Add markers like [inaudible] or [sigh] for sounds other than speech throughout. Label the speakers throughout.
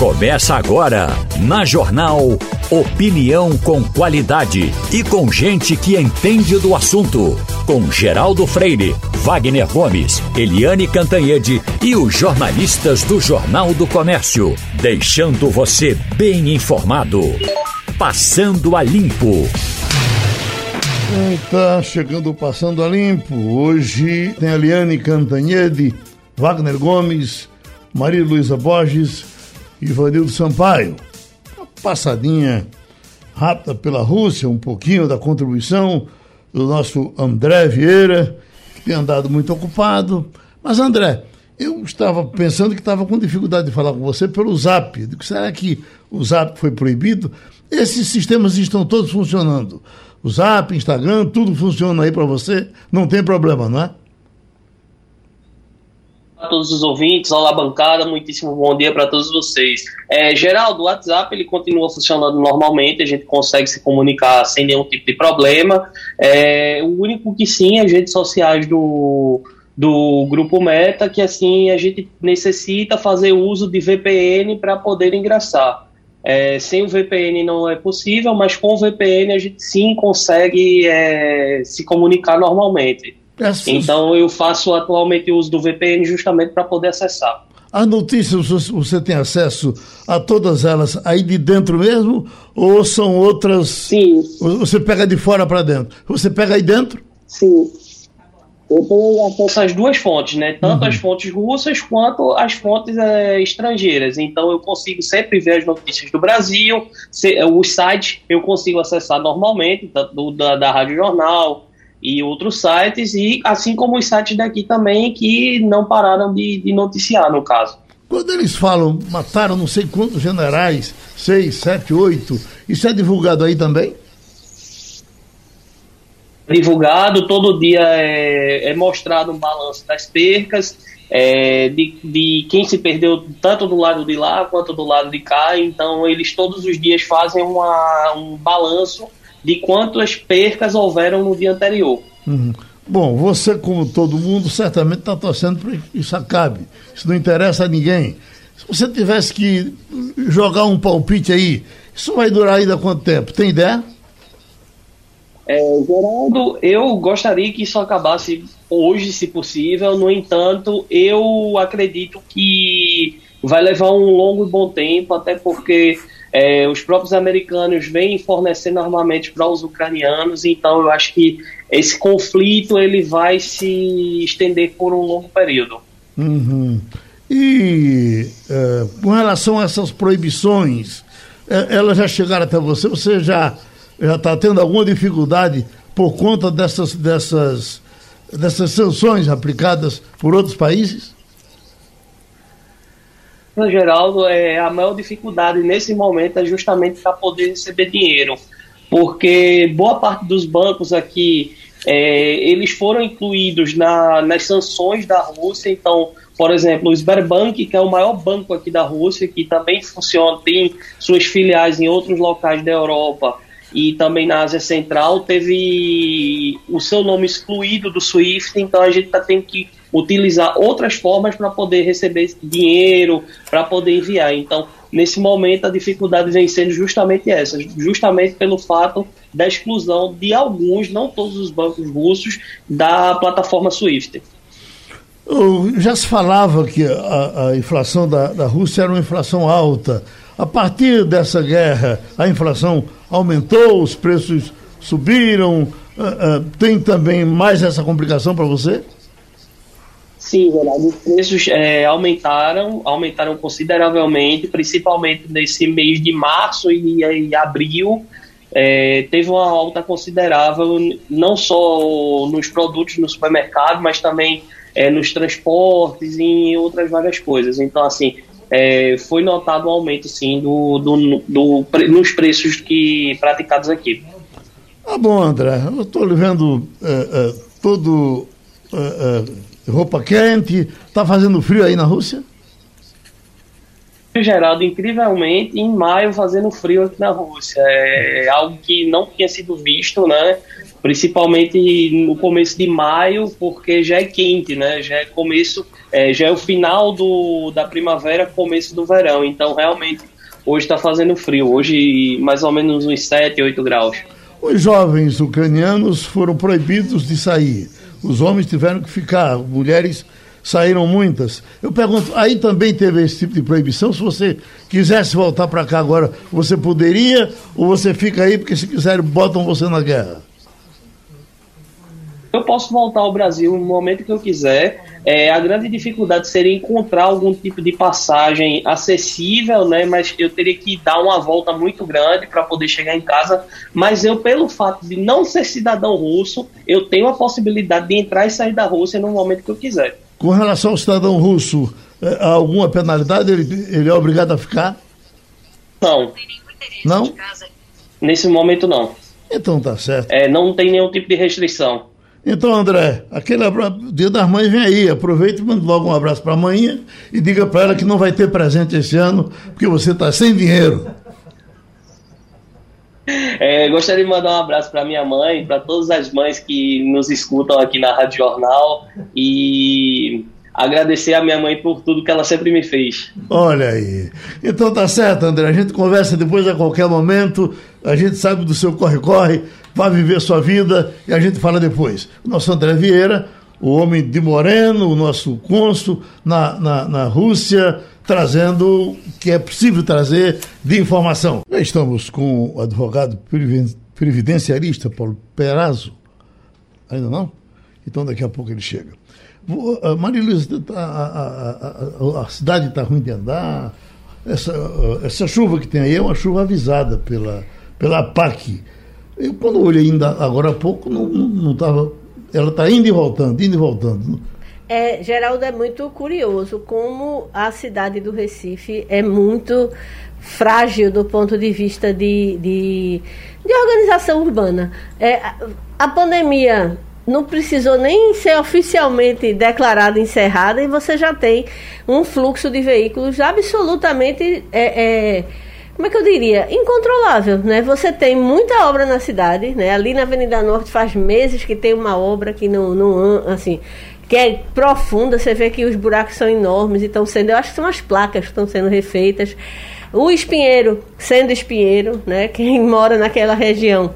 Speaker 1: Começa agora, na Jornal Opinião com qualidade e com gente que entende do assunto. Com Geraldo Freire, Wagner Gomes, Eliane Cantanhede e os jornalistas do Jornal do Comércio. Deixando você bem informado. Passando a Limpo.
Speaker 2: Está chegando Passando a Limpo. Hoje tem Eliane Cantanhede, Wagner Gomes, Maria Luísa Borges Ivanildo Sampaio. Uma passadinha rápida pela Rússia, um pouquinho da contribuição do nosso André Vieira, que tem andado muito ocupado. Mas, André, eu estava pensando que estava com dificuldade de falar com você pelo Zap. Será que o Zap foi proibido? Esses sistemas estão todos funcionando. O Zap, Instagram, tudo funciona aí para você, não tem problema, não é?
Speaker 3: A todos os ouvintes, olá bancada, muitíssimo bom dia para todos vocês. É, Geraldo, o WhatsApp ele continua funcionando normalmente, a gente consegue se comunicar sem nenhum tipo de problema. É, o único que sim, as redes sociais do, do grupo Meta, que assim a gente necessita fazer uso de VPN para poder ingressar. É, sem o VPN não é possível, mas com o VPN a gente sim consegue é, se comunicar normalmente. Então eu faço atualmente uso do VPN justamente para poder acessar.
Speaker 2: As notícias, você tem acesso a todas elas aí de dentro mesmo? Ou são outras.
Speaker 3: Sim.
Speaker 2: Você pega de fora para dentro? Você pega aí dentro?
Speaker 3: Sim. Eu tenho acesso às duas fontes, né? Tanto uhum. as fontes russas quanto as fontes é, estrangeiras. Então eu consigo sempre ver as notícias do Brasil, se, os sites eu consigo acessar normalmente, tanto da, da Rádio Jornal, e outros sites, e assim como os sites daqui também que não pararam de, de noticiar, no caso.
Speaker 2: Quando eles falam, mataram não sei quantos generais, seis, sete, oito, isso é divulgado aí também?
Speaker 3: Divulgado, todo dia é, é mostrado um balanço das percas, é, de, de quem se perdeu tanto do lado de lá quanto do lado de cá, então eles todos os dias fazem uma, um balanço de quantas percas houveram no dia anterior.
Speaker 2: Uhum. Bom, você, como todo mundo, certamente está torcendo para que isso acabe. Isso não interessa a ninguém. Se você tivesse que jogar um palpite aí, isso vai durar ainda quanto tempo? Tem ideia?
Speaker 3: É, Geraldo, eu gostaria que isso acabasse hoje, se possível. No entanto, eu acredito que vai levar um longo e bom tempo, até porque é, os próprios americanos vêm fornecendo armamentos para os ucranianos, então eu acho que esse conflito ele vai se estender por um longo período.
Speaker 2: Uhum. E é, com relação a essas proibições, é, elas já chegaram até você? Você já já está tendo alguma dificuldade por conta dessas dessas dessas sanções aplicadas por outros países?
Speaker 3: Geraldo, é, a maior dificuldade nesse momento é justamente para poder receber dinheiro, porque boa parte dos bancos aqui é, eles foram incluídos na, nas sanções da Rússia, então, por exemplo, o Sberbank, que é o maior banco aqui da Rússia, que também funciona, tem suas filiais em outros locais da Europa e também na Ásia Central, teve o seu nome excluído do SWIFT, então a gente está tendo que utilizar outras formas para poder receber dinheiro, para poder enviar. Então, nesse momento, a dificuldade vem sendo justamente essa, justamente pelo fato da exclusão de alguns, não todos os bancos russos, da plataforma SWIFT.
Speaker 2: Já se falava que a, a inflação da, da Rússia era uma inflação alta. A partir dessa guerra, a inflação aumentou, os preços subiram. Uh, uh, tem também mais essa complicação para você?
Speaker 3: Sim, verdade. Os preços é, aumentaram, aumentaram consideravelmente, principalmente nesse mês de março e, e abril. É, teve uma alta considerável, não só nos produtos no supermercado, mas também é, nos transportes e em outras várias coisas. Então, assim, é, foi notado um aumento, sim, do, do, do, nos preços que praticados aqui.
Speaker 2: Ah, bom, André, eu estou vendo é, é, todo roupa quente. Está fazendo frio aí na Rússia?
Speaker 3: Geraldo, incrivelmente, em maio fazendo frio aqui na Rússia. É algo que não tinha sido visto, né? Principalmente no começo de maio, porque já é quente, né? Já é começo, é, já é o final do, da primavera, começo do verão. Então, realmente, hoje está fazendo frio. Hoje, mais ou menos uns 7, 8 graus.
Speaker 2: Os jovens ucranianos foram proibidos de sair. Os homens tiveram que ficar, mulheres saíram muitas. Eu pergunto, aí também teve esse tipo de proibição? Se você quisesse voltar para cá agora, você poderia? Ou você fica aí porque se quiserem botam você na guerra?
Speaker 3: Eu posso voltar ao Brasil no momento que eu quiser. É, a grande dificuldade seria encontrar algum tipo de passagem acessível, né? Mas eu teria que dar uma volta muito grande para poder chegar em casa. Mas eu, pelo fato de não ser cidadão russo, eu tenho a possibilidade de entrar e sair da Rússia no momento que eu quiser.
Speaker 2: Com relação ao cidadão russo, é, há alguma penalidade? Ele, ele é obrigado a ficar?
Speaker 3: Não.
Speaker 2: Não?
Speaker 3: Nesse momento, não.
Speaker 2: Então tá certo.
Speaker 3: É, não tem nenhum tipo de restrição.
Speaker 2: Então, André, aquele abraço, dia das mães vem aí. Aproveita e manda logo um abraço para a mãe e diga para ela que não vai ter presente esse ano, porque você está sem dinheiro.
Speaker 3: É, gostaria de mandar um abraço para minha mãe, para todas as mães que nos escutam aqui na Rádio Jornal e agradecer a minha mãe por tudo que ela sempre me fez.
Speaker 2: Olha aí. Então tá certo, André. A gente conversa depois a qualquer momento. A gente sabe do seu corre-corre. Vá viver sua vida e a gente fala depois. O nosso André Vieira, o homem de Moreno, o nosso cônsul na, na, na Rússia trazendo o que é possível trazer de informação. Já estamos com o advogado previdenciarista Paulo Perazzo. Ainda não? Então daqui a pouco ele chega. Maria Luísa, tá, a, a, a, a, cidade está ruim de andar. Essa, essa chuva que tem aí é uma chuva avisada pela, pela PAC. Eu, quando olhei ainda agora há pouco, não estava. Ela está indo e voltando, indo e voltando.
Speaker 4: É, Geraldo é muito curioso como a cidade do Recife é muito frágil do ponto de vista de, de, de organização urbana. É, a pandemia não precisou nem ser oficialmente declarada encerrada e você já tem um fluxo de veículos absolutamente é, é, como é que eu diria, incontrolável, né? Você tem muita obra na cidade, né? Ali na Avenida Norte faz meses que tem uma obra que não, não assim, que é profunda, você vê que os buracos são enormes e estão sendo, eu acho que são as placas que estão sendo refeitas. O espinheiro, sendo espinheiro, né? Quem mora naquela região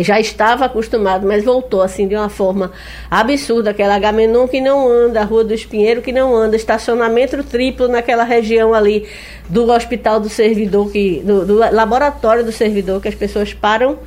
Speaker 4: já estava acostumado, mas voltou assim de uma forma absurda. Aquela Agamenon que não anda, a Rua do Espinheiro que não anda, estacionamento triplo naquela região ali do Hospital do Servidor, que, do, do laboratório do servidor, que as pessoas param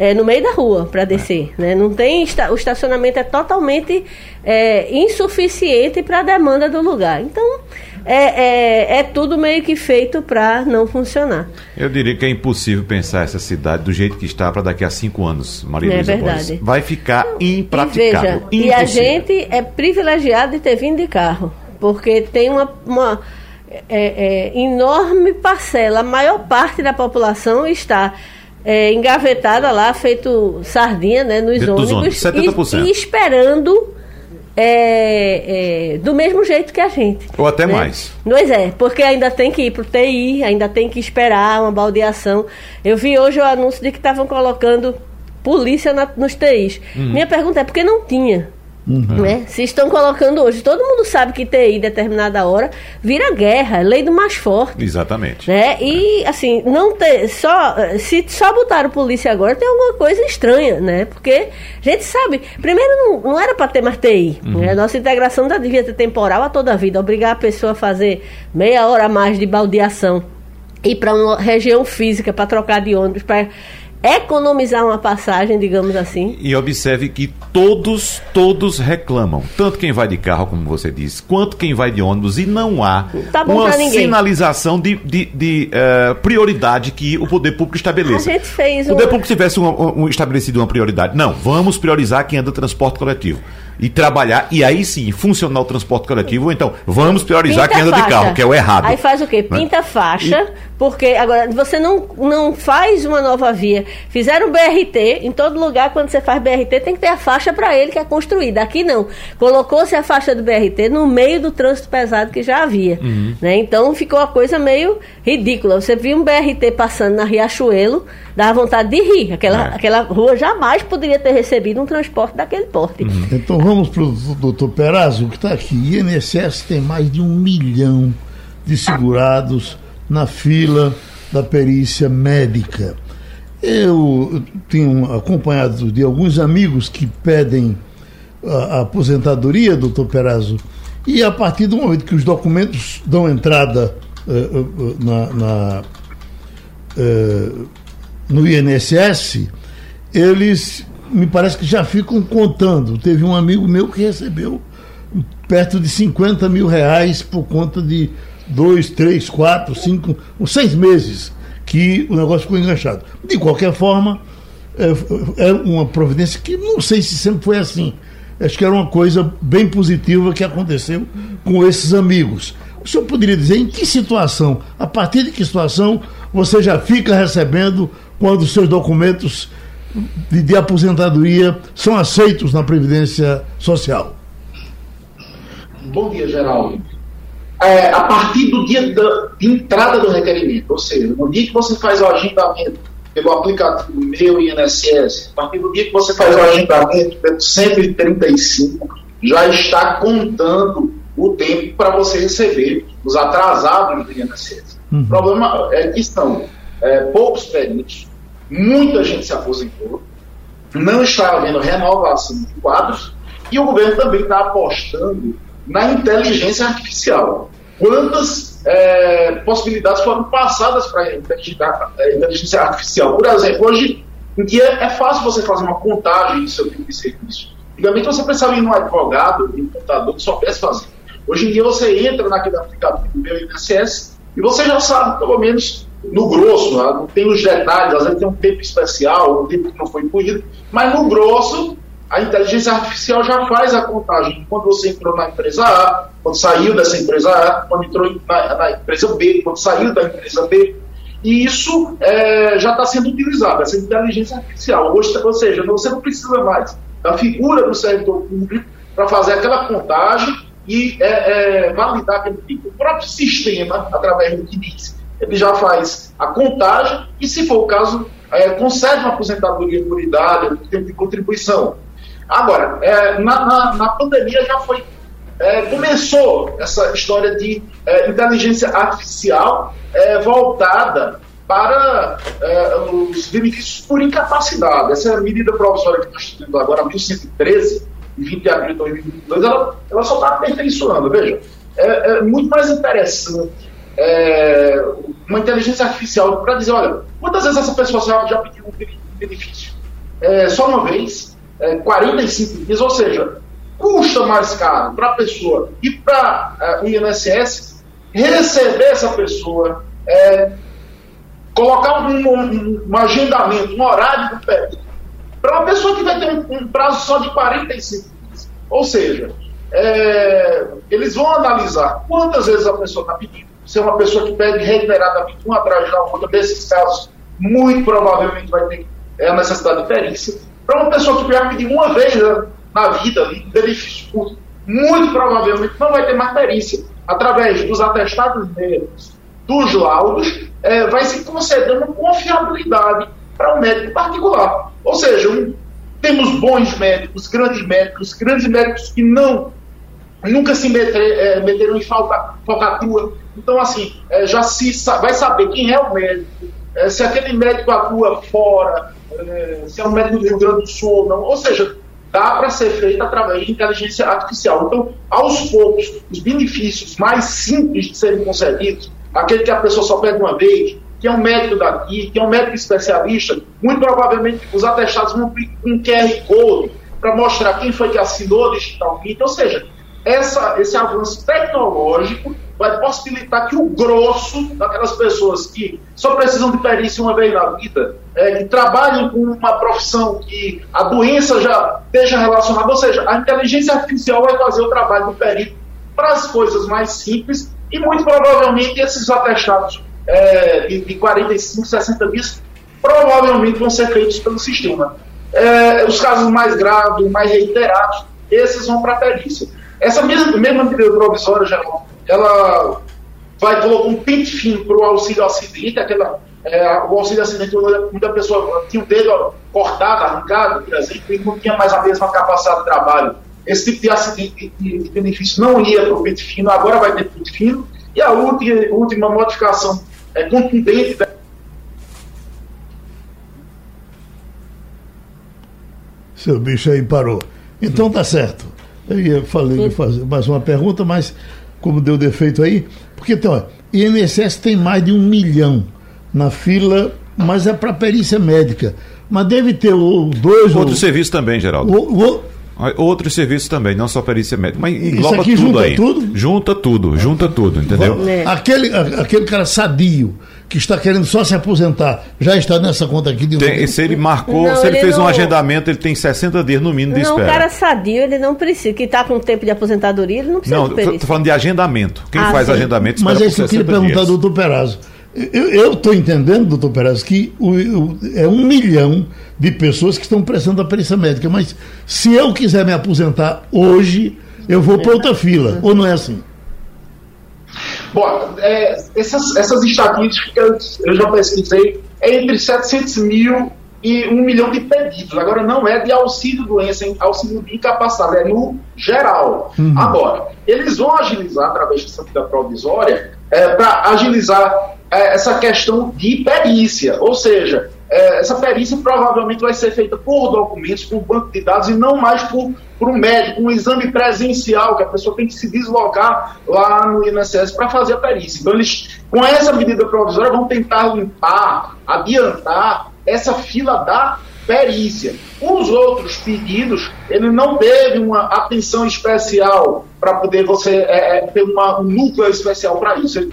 Speaker 4: é, no meio da rua para descer. Né? Não tem o estacionamento é totalmente é, insuficiente para a demanda do lugar. Então é, é, é tudo meio que feito para não funcionar.
Speaker 5: Eu diria que é impossível pensar essa cidade do jeito que está para daqui a cinco anos, Maria
Speaker 4: É verdade.
Speaker 5: Vai ficar impraticável.
Speaker 4: E, veja, e a gente é privilegiado de ter vindo de carro, porque tem uma, uma é, é, enorme parcela, a maior parte da população está é, engavetada lá, feito sardinha né, nos ônibus, ônibus 70%. E, e esperando é, é, do mesmo jeito que a gente.
Speaker 5: Ou até né? mais.
Speaker 4: Pois é, porque ainda tem que ir para o TI, ainda tem que esperar uma baldeação. Eu vi hoje o anúncio de que estavam colocando polícia na, nos TIs. Uhum. Minha pergunta é por que não tinha? Uhum. Né? Se estão colocando hoje, todo mundo sabe que TI determinada hora vira guerra, é lei do mais forte.
Speaker 5: Exatamente.
Speaker 4: Né? E assim, não ter só se só botaram polícia agora tem alguma coisa estranha, né? Porque a gente sabe, primeiro não, não era para ter mais TI, uhum. né? Nossa integração da devia ser temporal a toda a vida, obrigar a pessoa a fazer meia hora a mais de baldeação ir para uma região física para trocar de ônibus para economizar uma passagem, digamos assim.
Speaker 5: E observe que todos, todos reclamam. Tanto quem vai de carro, como você disse, quanto quem vai de ônibus. E não há
Speaker 4: tá
Speaker 5: uma sinalização de, de, de uh, prioridade que o poder público estabeleça.
Speaker 4: A gente fez
Speaker 5: O poder público tivesse um, um, estabelecido uma prioridade. Não, vamos priorizar quem anda transporte coletivo. E trabalhar, e aí sim, funcionar o transporte coletivo, ou então, vamos priorizar Pinta quem anda de carro, que é o errado.
Speaker 4: Aí faz o quê? Né? Pinta faixa, Porque agora você não, não faz uma nova via. Fizeram BRT, em todo lugar, quando você faz BRT, tem que ter a faixa para ele que é construída. Aqui não. Colocou-se a faixa do BRT no meio do trânsito pesado que já havia. Uhum. Né? Então ficou a coisa meio ridícula. Você viu um BRT passando na Riachuelo, dá vontade de rir. Aquela, é. aquela rua jamais poderia ter recebido um transporte daquele porte.
Speaker 2: Uhum. Então vamos para o doutor Perazzo, que está aqui. INSS tem mais de um milhão de segurados na fila da perícia médica. Eu tenho acompanhado de alguns amigos que pedem a, a aposentadoria, doutor Perazzo, e a partir do momento que os documentos dão entrada uh, uh, na, na uh, no INSS, eles me parece que já ficam contando. Teve um amigo meu que recebeu perto de 50 mil reais por conta de dois, três, quatro, cinco, seis meses que o negócio ficou enganchado. De qualquer forma, é, é uma providência que não sei se sempre foi assim. Acho que era uma coisa bem positiva que aconteceu com esses amigos. O senhor poderia dizer em que situação, a partir de que situação, você já fica recebendo quando seus documentos de, de aposentadoria são aceitos na Previdência Social?
Speaker 6: Bom dia, Geraldo. É, a partir do dia da, de entrada do requerimento, ou seja, no dia que você faz o agendamento pelo aplicativo Meu INSS, a partir do dia que você faz o agendamento pelo 135, já está contando o tempo para você receber os atrasados do INSS. Uhum. O problema é que estão é, poucos peritos, muita gente se aposentou, não está havendo renovação de quadros e o governo também está apostando na inteligência artificial. Quantas é, possibilidades foram passadas para a inteligência artificial? Por exemplo, hoje em dia é fácil você fazer uma contagem do seu tipo de serviço. Antigamente você precisava ir num advogado, em um computador que soubesse fazer. Hoje em dia você entra naquele aplicativo do meu INSS e você já sabe, pelo menos no grosso, né? não tem os detalhes, às vezes tem um tempo especial, um tempo que não foi incluído, mas no grosso a inteligência artificial já faz a contagem. Quando você entrou na empresa A, quando saiu dessa empresa A, quando entrou na, na empresa B, quando saiu da empresa B. E isso é, já está sendo utilizado, essa inteligência artificial. Hoje, ou seja, você não precisa mais da figura do servidor público para fazer aquela contagem e é, é, validar aquele tipo. O próprio sistema, através do que diz, ele já faz a contagem e, se for o caso, é, concede uma aposentadoria por idade, tempo de contribuição. Agora, é, na, na, na, pandemia já foi. É, começou essa história de é, inteligência artificial é, voltada para é, os benefícios por incapacidade. Essa é medida provisória que nós temos agora, 1113, 20 de abril de 2022, ela, ela só está aperfeiçoando. Veja, é, muito mais interessante uma inteligência artificial para dizer: olha, quantas vezes essa pessoa já pediu um benefício? Só uma vez? É, 45 dias, ou seja, custa mais caro para a pessoa e para é, o INSS receber essa pessoa, é, colocar um, um, um, agendamento, um horário do pé, para uma pessoa que vai ter um, um, prazo só de 45 dias. Ou seja, é, eles vão analisar quantas vezes a pessoa está pedindo. Se é uma pessoa que pede reiteradamente um atrás da outra, desses casos, muito provavelmente vai ter é, a necessidade de perícia. Para uma pessoa que vai pedir uma vez na vida ali, benefício curto, muito provavelmente não vai ter mais perícia. Através dos atestados médicos, dos laudos, é, vai se concedendo confiabilidade para o um médico particular. Ou seja, um, temos bons médicos, grandes médicos, grandes médicos que não nunca se meter, é, meteram em falta, falcatrua. Então, assim, é, já se vai saber quem é o médico, é, se aquele médico atua fora, se é um médico do Rio Grande do Sul ou não. Ou seja, dá para ser feito através de inteligência artificial. Então, aos poucos, os benefícios mais simples de serem concedidos, aquele que a pessoa só pede uma vez, que é um médico daqui, que é um médico especialista, muito provavelmente os atestados vão um QR Code para mostrar quem foi que assinou digitalmente. Ou seja, essa, esse avanço tecnológico vai possibilitar que o grosso daquelas pessoas que só precisam de perícia uma vez na vida, é, que trabalhem com uma profissão que a doença já esteja relacionada, ou seja, a inteligência artificial vai fazer o trabalho do perito para as coisas mais simples e muito provavelmente esses atestados é, de, de 45, 60 dias, provavelmente vão ser feitos pelo sistema. É, os casos mais graves, mais reiterados, esses vão para a perícia. Essa mesma, mesma medida provisória, já, ela vai colocar um pente fino para o auxílio acidente, aquela, é, o auxílio acidente, muita pessoa tinha o dedo cortado, arrancado, por exemplo, e não tinha mais a mesma capacidade de trabalho. Esse tipo de acidente de, de benefício não ia para o pente fino, agora vai ter pente fino. E a última, última modificação é, contundente da
Speaker 2: Seu bicho aí parou. Então tá certo. Eu ia falei, fazer mais uma pergunta, mas como deu defeito aí, porque então, INSS tem mais de um milhão na fila, mas é para perícia médica. Mas deve ter o dois
Speaker 5: Outro ou, serviço também, Geraldo. O, o, Outros serviços também, não só perícia médica, mas engloba tudo
Speaker 2: junta
Speaker 5: aí.
Speaker 2: Tudo?
Speaker 5: Junta tudo, junta tudo, entendeu?
Speaker 2: É. Aquele, aquele cara sadio que está querendo só se aposentar, já está nessa conta aqui de
Speaker 5: tem, Se ele marcou, não, se ele, ele fez não... um agendamento, ele tem 60 dias no mínimo de
Speaker 4: não,
Speaker 5: espera.
Speaker 4: Não, o cara sadio, ele não precisa, que está com tempo de aposentadoria, ele não precisa
Speaker 5: Não, estou falando de agendamento. Quem ah, faz sim. agendamento
Speaker 2: Mas é isso que eu queria perguntar, doutor Perazzo. Eu estou entendendo, doutor Perazzo, que o, o, é um milhão de pessoas que estão prestando a perícia médica, mas se eu quiser me aposentar hoje, eu vou para outra fila, ou não é assim?
Speaker 6: Bom, é, essas, essas estatísticas eu já pesquisei, é entre 700 mil e um milhão de pedidos. Agora, não é de auxílio doença, é auxílio de incapacidade, é no geral. Uhum. Agora, eles vão agilizar, através dessa medida provisória, é, para agilizar é, essa questão de perícia. Ou seja, é, essa perícia provavelmente vai ser feita por documentos, por banco de dados e não mais por, por um médico, um exame presencial, que a pessoa tem que se deslocar lá no INSS para fazer a perícia. Então, eles, com essa medida provisória, vão tentar limpar, adiantar essa fila da perícia. Os outros pedidos, ele não teve uma atenção especial para poder você é, é ter uma, um núcleo especial para isso.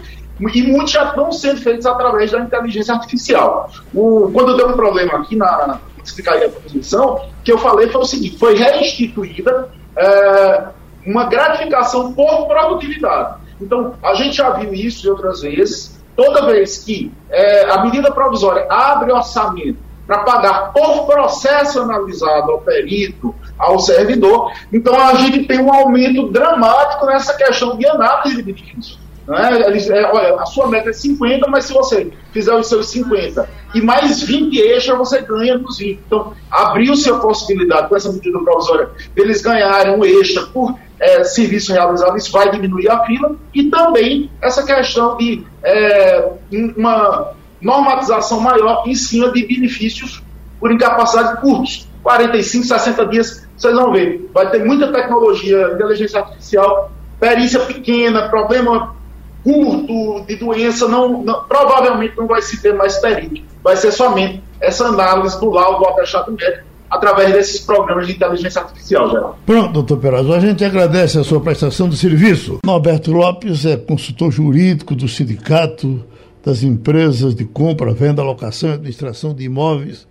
Speaker 6: E muitos já estão sendo feitos através da inteligência artificial. O, quando deu um problema aqui na explicar a transmissão, que eu falei foi o seguinte: foi reinstituída é, uma gratificação por produtividade. Então, a gente já viu isso de outras vezes. Toda vez que é, a medida provisória abre orçamento para pagar por processo analisado ao perito, ao servidor, então a gente tem um aumento dramático nessa questão de análise de benefícios. Né? É, olha, a sua meta é 50, mas se você fizer os seus 50 e mais 20 extra, você ganha nos 20. Então, abriu-se a possibilidade, com essa medida provisória, deles ganharem um extra por é, serviço realizado, isso vai diminuir a fila, e também essa questão de é, uma normatização maior em cima de benefícios por incapacidade curtos. 45, 60 dias, vocês vão ver. Vai ter muita tecnologia, inteligência artificial, perícia pequena, problema curto de doença, não, não, provavelmente não vai se ter mais período. Vai ser somente essa análise do laudo do atestado médico através desses programas de inteligência artificial, geral.
Speaker 2: Pronto, doutor Perazzo, a gente agradece a sua prestação de serviço. Norberto Lopes é consultor jurídico do Sindicato das Empresas de Compra, Venda, Locação e Administração de Imóveis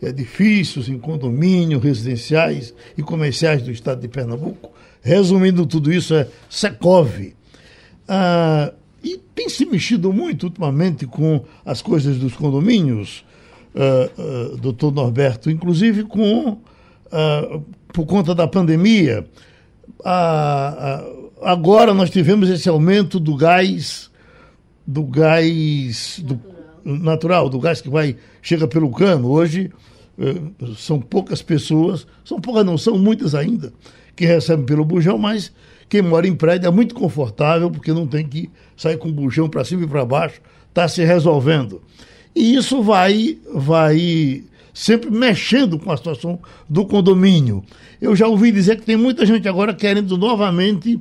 Speaker 2: edifícios em condomínio, residenciais e comerciais do estado de Pernambuco. Resumindo tudo isso, é Secov. Ah, e tem se mexido muito ultimamente com as coisas dos condomínios, ah, ah, doutor Norberto, inclusive com ah, por conta da pandemia. Ah, ah, agora nós tivemos esse aumento do gás, do gás do, natural, do gás que vai chega pelo cano. Hoje eh, são poucas pessoas, são poucas não, são muitas ainda, que recebem pelo bujão, mas quem mora em prédio é muito confortável, porque não tem que sair com o bujão para cima e para baixo, está se resolvendo. E isso vai, vai sempre mexendo com a situação do condomínio. Eu já ouvi dizer que tem muita gente agora querendo novamente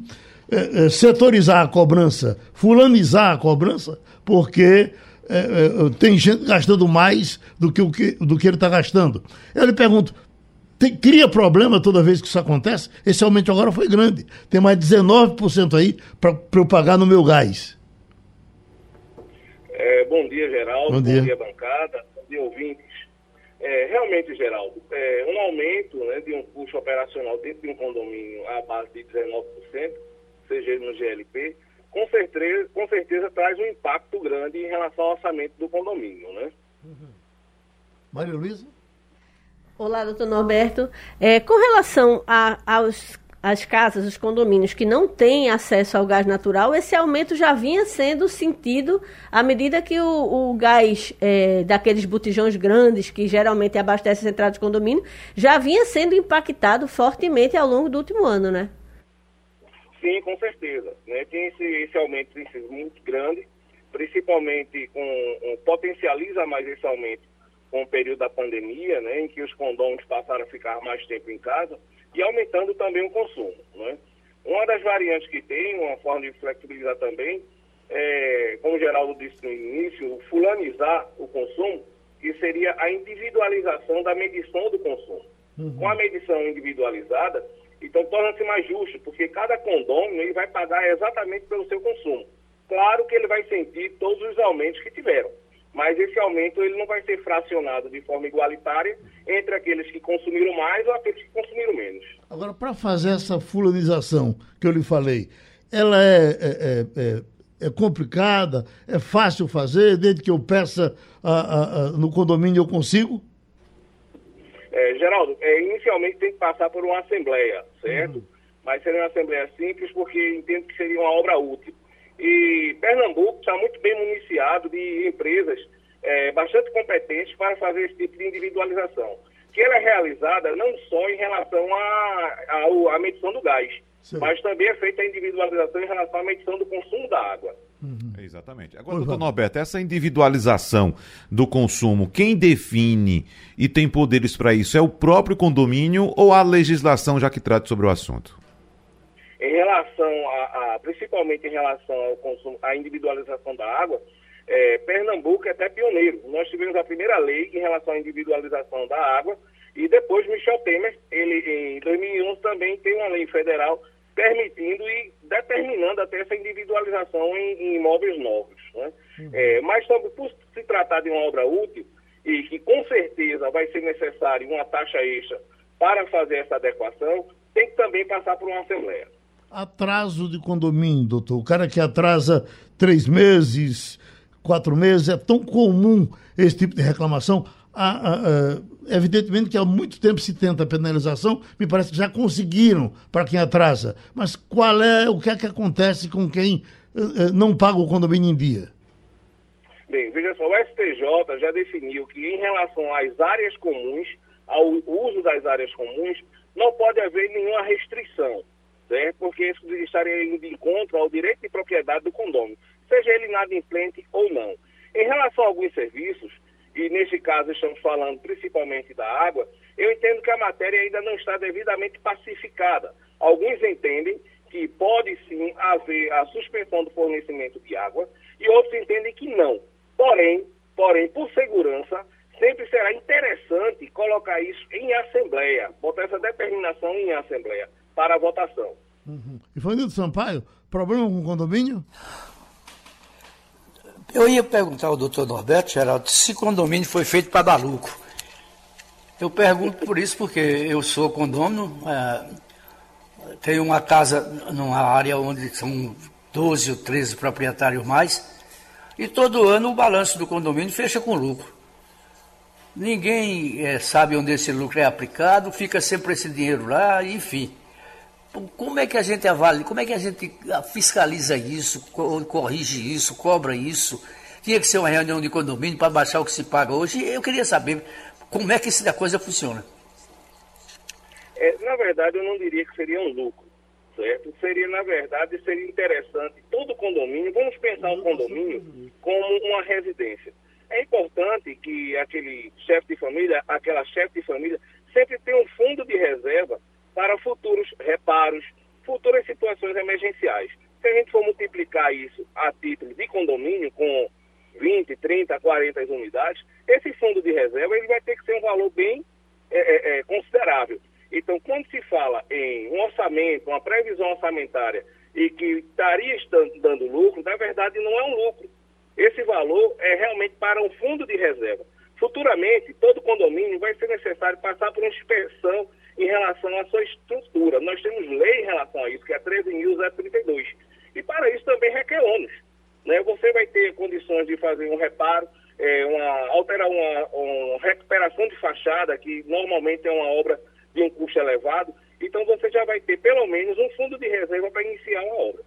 Speaker 2: é, é, setorizar a cobrança, fulanizar a cobrança, porque é, tem gente gastando mais do que, o que, do que ele está gastando. Eu lhe pergunto, tem, cria problema toda vez que isso acontece. Esse aumento agora foi grande. Tem mais 19% aí para eu pagar no meu gás.
Speaker 7: É, bom dia, Geraldo.
Speaker 2: Bom dia,
Speaker 7: bom dia bancada. Bom dia, ouvintes. É, realmente, Geraldo, é, um aumento né, de um custo operacional dentro de um condomínio à base de 19%, seja no GLP, com certeza, com certeza traz um impacto grande em relação ao orçamento do condomínio, né?
Speaker 2: Uhum. Maria Luísa?
Speaker 4: Olá, doutor Norberto. É, com relação a, aos as casas, os condomínios que não têm acesso ao gás natural, esse aumento já vinha sendo sentido à medida que o, o gás é, daqueles botijões grandes, que geralmente abastecem a central de condomínio, já vinha sendo impactado fortemente ao longo do último ano, né?
Speaker 7: Sim, com certeza. Né? Tem esse, esse aumento sido muito grande, principalmente com um, potencializa mais esse aumento com o período da pandemia, né, em que os condôminos passaram a ficar mais tempo em casa e aumentando também o consumo. Né? Uma das variantes que tem, uma forma de flexibilizar também, é, como o Geraldo disse no início, fulanizar o consumo, que seria a individualização da medição do consumo. Uhum. Com a medição individualizada, então torna-se mais justo, porque cada condômino ele vai pagar exatamente pelo seu consumo. Claro que ele vai sentir todos os aumentos que tiveram mas esse aumento ele não vai ser fracionado de forma igualitária entre aqueles que consumiram mais ou aqueles que consumiram menos.
Speaker 2: Agora, para fazer essa fulanização que eu lhe falei, ela é, é, é, é, complicada, é fácil fazer, desde que eu peça a, a, a, no condomínio eu consigo?
Speaker 7: É, Geraldo, é, inicialmente tem que passar por uma assembleia, certo? Uhum. Mas seria uma assembleia simples porque entendo que seria uma obra útil. E Pernambuco está muito bem municiado de empresas é, bastante competentes para fazer esse tipo de individualização, que ela é realizada não só em relação à medição do gás, Sim. mas também é feita a individualização em relação à medição do consumo da água.
Speaker 5: Uhum. Exatamente. Agora, doutor Norberto, essa individualização do consumo, quem define e tem poderes para isso é o próprio condomínio ou a legislação já que trata sobre o assunto?
Speaker 7: Em relação a, a principalmente em relação ao consumo, à individualização da água, é, Pernambuco é até pioneiro. Nós tivemos a primeira lei em relação à individualização da água e depois Michel Temer, ele em 2011 também tem uma lei federal permitindo e determinando até essa individualização em, em imóveis novos. Né? Uhum. É, mas sobre, por se tratar de uma obra útil e que com certeza vai ser necessário uma taxa extra para fazer essa adequação, tem que também passar por uma assembleia.
Speaker 2: Atraso de condomínio, doutor. O cara que atrasa três meses, quatro meses, é tão comum esse tipo de reclamação. Ah, ah, ah, evidentemente que há muito tempo se tenta a penalização, me parece que já conseguiram para quem atrasa. Mas qual é, o que é que acontece com quem eh, não paga o condomínio em dia?
Speaker 7: Bem, veja só, o STJ já definiu que em relação às áreas comuns, ao uso das áreas comuns, não pode haver nenhuma restrição certo? Porque isso estaria indo de encontro ao direito de propriedade do condomínio, seja ele inadimplente ou não. Em relação a alguns serviços, e nesse caso estamos falando principalmente da água, eu entendo que a matéria ainda não está devidamente pacificada. Alguns entendem que pode sim haver a suspensão do fornecimento de água e outros entendem que não. Porém, porém, por segurança, sempre será interessante colocar isso em assembleia, botar essa determinação em assembleia para votação.
Speaker 2: Uhum. Ivanildo Sampaio, problema com o condomínio?
Speaker 8: Eu ia perguntar ao doutor Norberto, Geraldo, se condomínio foi feito para dar lucro. Eu pergunto por isso, porque eu sou condômino, é, tenho uma casa numa área onde são 12 ou 13 proprietários mais, e todo ano o balanço do condomínio fecha com lucro. Ninguém é, sabe onde esse lucro é aplicado, fica sempre esse dinheiro lá, enfim. Como é que a gente avalia, como é que a gente fiscaliza isso, corrige isso, cobra isso? Tinha que ser uma reunião de condomínio para baixar o que se paga hoje. Eu queria saber como é que essa coisa funciona.
Speaker 7: É, na verdade, eu não diria que seria um lucro, certo? Seria, na verdade, seria interessante todo condomínio, vamos pensar o condomínio como uma residência. É importante que aquele chefe de família, aquela chefe de família, sempre tenha um fundo de reserva para futuros reparos, futuras situações emergenciais. Se a gente for multiplicar isso a título de condomínio com 20, 30, 40 unidades, esse fundo de reserva ele vai ter que ser um valor bem é, é, é, considerável. Então, quando se fala em um orçamento, uma previsão orçamentária e que estaria dando lucro, na verdade não é um lucro. Esse valor é realmente para um fundo de reserva. Futuramente, todo condomínio vai ser necessário passar por uma inspeção em relação à sua estrutura. Nós temos lei em relação a isso, que é 13.032. E para isso também requer ônus. Né? Você vai ter condições de fazer um reparo, é, uma, alterar uma, uma recuperação de fachada, que normalmente é uma obra de um custo elevado, então você já vai ter pelo menos um fundo de reserva para iniciar a obra.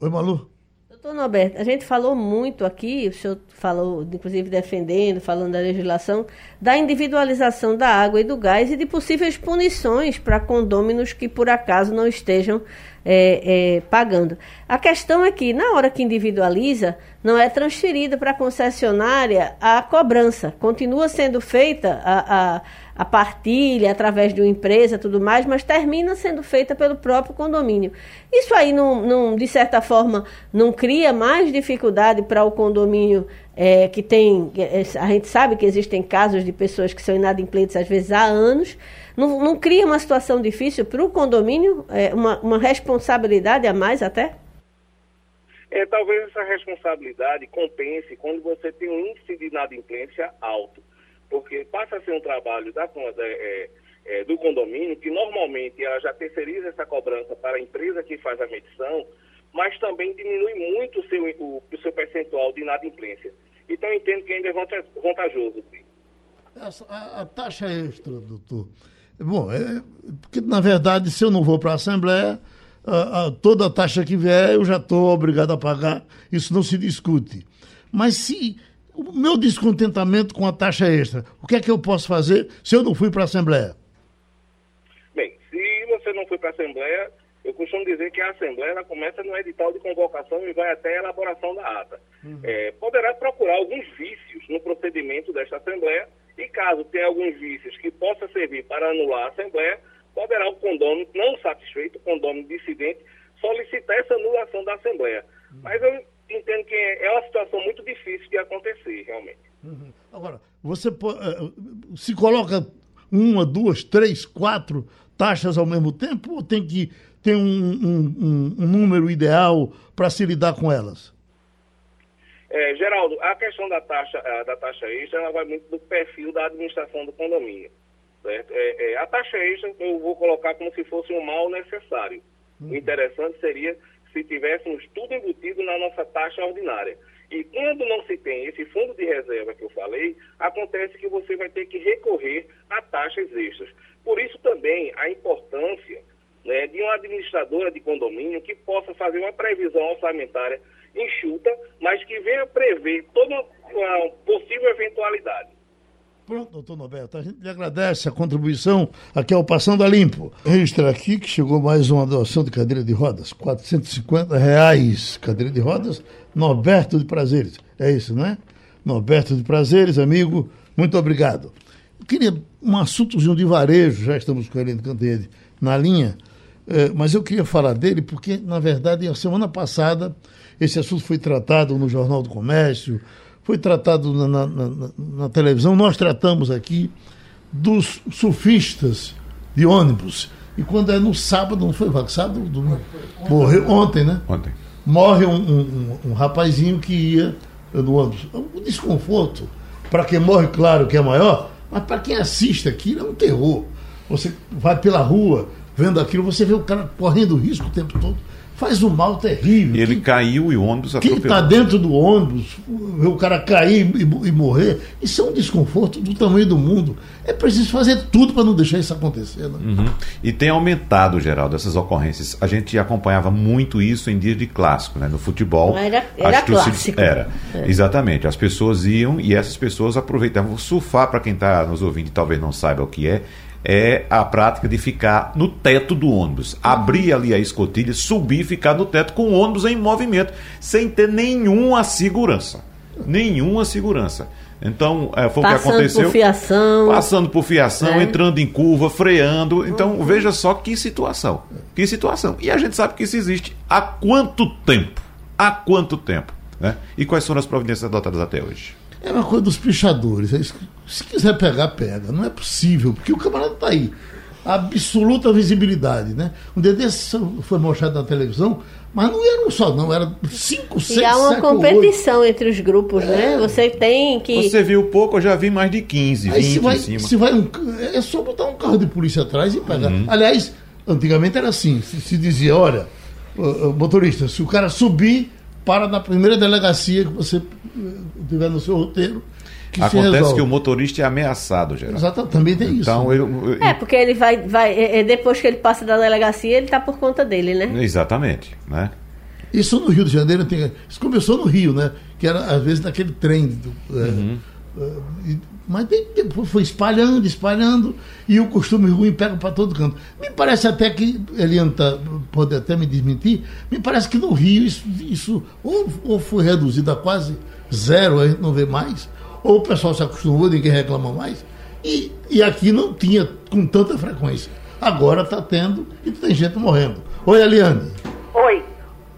Speaker 2: Oi, Malu.
Speaker 4: Doutor Norberto, a gente falou muito aqui, o senhor falou, inclusive defendendo, falando da legislação, da individualização da água e do gás e de possíveis punições para condôminos que por acaso não estejam é, é, pagando. A questão é que, na hora que individualiza, não é transferida para a concessionária a cobrança. Continua sendo feita a, a, a partilha através de uma empresa tudo mais, mas termina sendo feita pelo próprio condomínio. Isso aí, não, não de certa forma, não cria mais dificuldade para o condomínio é, que tem. É, a gente sabe que existem casos de pessoas que são inadimplentes, às vezes há anos não, não cria uma situação difícil para o condomínio, é, uma, uma responsabilidade a mais até?
Speaker 7: É, talvez essa responsabilidade compense quando você tem um índice de inadimplência alto, porque passa a ser um trabalho da, é, é, do condomínio que normalmente ela já terceiriza essa cobrança para a empresa que faz a medição, mas também diminui muito o seu, o, o seu percentual de inadimplência. Então eu entendo que ainda é vantajoso.
Speaker 2: Essa, a, a taxa extra, doutor, Bom, é, porque na verdade, se eu não vou para a Assembleia, a, a, toda a taxa que vier eu já estou obrigado a pagar, isso não se discute. Mas se o meu descontentamento com a taxa extra, o que é que eu posso fazer se eu não fui para a Assembleia?
Speaker 7: Bem, se você não foi para a Assembleia, eu costumo dizer que a Assembleia começa no edital de convocação e vai até a elaboração da ata. Uhum. É, poderá procurar alguns vícios no procedimento desta Assembleia e caso tenha alguns vícios que possa servir para anular a Assembleia, poderá o condômino não satisfeito, o condômino dissidente, solicitar essa anulação da Assembleia. Uhum. Mas eu entendo que é uma situação muito difícil de acontecer, realmente.
Speaker 2: Uhum. Agora, você uh, se coloca uma, duas, três, quatro taxas ao mesmo tempo ou tem que ter um, um, um número ideal para se lidar com elas?
Speaker 7: É, Geraldo, a questão da taxa, da taxa extra ela vai muito do perfil da administração do condomínio. Certo? É, é, a taxa extra eu vou colocar como se fosse um mal necessário. Uhum. O interessante seria se tivéssemos tudo embutido na nossa taxa ordinária. E quando não se tem esse fundo de reserva que eu falei, acontece que você vai ter que recorrer a taxas extras. Por isso também a importância né, de uma administradora de condomínio que possa fazer uma previsão orçamentária enxuta, mas que venha prever toda uma possível eventualidade.
Speaker 2: Pronto, doutor Norberto, a gente lhe agradece a contribuição aqui ao Passando a Limpo. Registra aqui que chegou mais uma doação de cadeira de rodas, 450 reais, cadeira de rodas, Norberto de Prazeres, é isso, né? Norberto de Prazeres, amigo, muito obrigado. Eu queria um assuntozinho de varejo, já estamos com ele no Canteiro na linha, eh, mas eu queria falar dele porque, na verdade, a semana passada esse assunto foi tratado no Jornal do Comércio, foi tratado na, na, na, na televisão. Nós tratamos aqui dos surfistas de ônibus. E quando é no sábado, não foi sábado? Domingo? Morreu ontem, né?
Speaker 5: Ontem.
Speaker 2: Morre um, um, um rapazinho que ia no ônibus. O desconforto, para quem morre, claro que é maior, mas para quem assiste aquilo é um terror. Você vai pela rua vendo aquilo, você vê o cara correndo risco o tempo todo faz um mal terrível.
Speaker 5: Ele quem,
Speaker 2: caiu
Speaker 5: e o ônibus
Speaker 2: atropelou. Quem está dentro do ônibus, ver o cara cair e, e, morrer, isso é um desconforto do tamanho do mundo. É preciso fazer tudo para não deixar isso acontecer. Né?
Speaker 5: Uhum. E tem aumentado, Geraldo, essas ocorrências. A gente acompanhava muito isso em dias de clássico, né? No futebol.
Speaker 4: Era, era clássico.
Speaker 5: Era, é. exatamente. As pessoas iam e essas pessoas aproveitavam. Surfar, para quem está nos ouvindo e talvez não saiba o que é, é a prática de ficar no teto do ônibus. Abrir ali a escotilha, subir e ficar no teto com o ônibus em movimento, sem ter nenhuma segurança. Nenhuma segurança. Então, é, foi
Speaker 4: passando
Speaker 5: o que aconteceu.
Speaker 4: Por fiação.
Speaker 5: Passando por fiação, é. entrando em curva, freando. Então, veja só que situação. Que situação. E a gente sabe que isso existe há quanto tempo? Há quanto tempo? Né? E quais foram as providências adotadas até hoje?
Speaker 2: É uma coisa dos pichadores. É se quiser pegar, pega. Não é possível, porque o camarada está aí. Absoluta visibilidade, né? Um dia desse foi mostrado na televisão, mas não era um só, não, era cinco, seis,
Speaker 4: E há uma competição entre os grupos, né? é. né? Você tem que.
Speaker 5: Você viu pouco, eu já vi mais de 15, Aí 20
Speaker 2: se vai,
Speaker 5: em cima.
Speaker 2: Se vai um, é só botar um carro de polícia atrás e pegar. Uhum. Aliás, antigamente era assim, se, se dizia, olha, motorista, se o cara subir, para na primeira delegacia que você tiver no seu roteiro.
Speaker 5: Que Acontece que o motorista é ameaçado, Geraldo.
Speaker 2: Exato, também tem
Speaker 5: então,
Speaker 2: isso.
Speaker 5: Eu, eu,
Speaker 4: é, porque ele vai, vai é, depois que ele passa da delegacia, ele está por conta dele, né?
Speaker 5: Exatamente, né?
Speaker 2: Isso no Rio de Janeiro tem. Isso começou no Rio, né? Que era às vezes naquele trem. Do, uhum. é, mas depois foi espalhando, espalhando, e o costume ruim pega para todo canto. Me parece até que, Eliane tá, pode até me desmentir, me parece que no Rio isso, isso ou, ou foi reduzido a quase zero, a gente não vê mais, ou o pessoal se acostumou, ninguém reclama mais, e, e aqui não tinha com tanta frequência. Agora está tendo e tem gente morrendo. Oi, Eliane.
Speaker 9: Oi.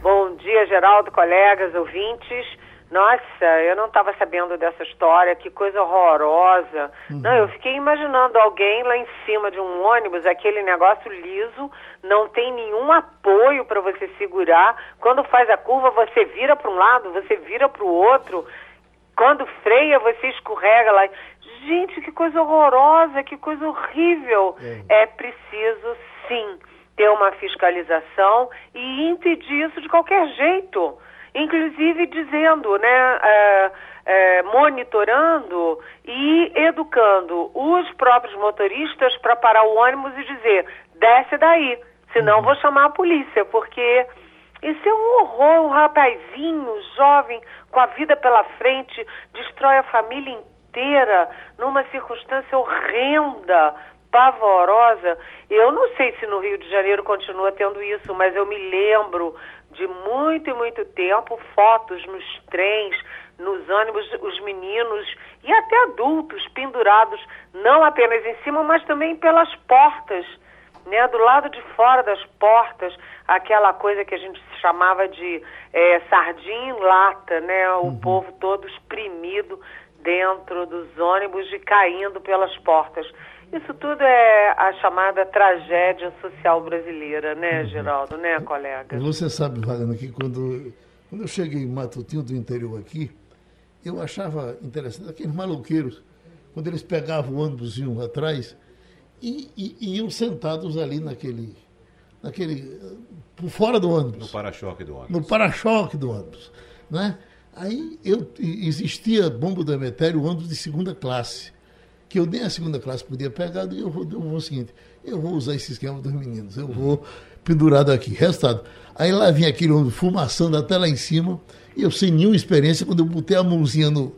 Speaker 9: Bom dia, Geraldo, colegas, ouvintes. Nossa, eu não estava sabendo dessa história, que coisa horrorosa. Uhum. Não, eu fiquei imaginando alguém lá em cima de um ônibus, aquele negócio liso, não tem nenhum apoio para você segurar. Quando faz a curva, você vira para um lado, você vira para o outro. Quando freia, você escorrega lá. Gente, que coisa horrorosa, que coisa horrível. É, é preciso, sim, ter uma fiscalização e impedir isso de qualquer jeito inclusive dizendo, né, é, é, monitorando e educando os próprios motoristas para parar o ônibus e dizer, desce daí, senão vou chamar a polícia, porque isso é um horror, um rapazinho jovem com a vida pela frente, destrói a família inteira numa circunstância horrenda, pavorosa. Eu não sei se no Rio de Janeiro continua tendo isso, mas eu me lembro de muito e muito tempo fotos nos trens, nos ônibus, os meninos e até adultos pendurados, não apenas em cima, mas também pelas portas, né, do lado de fora das portas, aquela coisa que a gente chamava de é, sardinha em lata, né, o uhum. povo todo espremido dentro dos ônibus e caindo pelas portas. Isso tudo é a chamada tragédia social brasileira, né, uhum. Geraldo, né, colega?
Speaker 2: Você sabe, Wagner, que quando, quando eu cheguei em Matutinho do interior aqui, eu achava interessante aqueles maloqueiros, quando eles pegavam o ônibus iam atrás e, e, e iam sentados ali naquele, naquele, por fora do ônibus.
Speaker 5: No para-choque do ônibus.
Speaker 2: No para-choque do ônibus, né? Aí eu, existia bomba do Emetério, ônibus de segunda classe que eu nem a segunda classe podia pegar, e eu vou, eu vou o seguinte, eu vou usar esse esquema dos meninos, eu vou pendurado aqui. Resultado, aí lá vinha aquele homem fumaçando até lá em cima, e eu sem nenhuma experiência, quando eu botei a mãozinha no,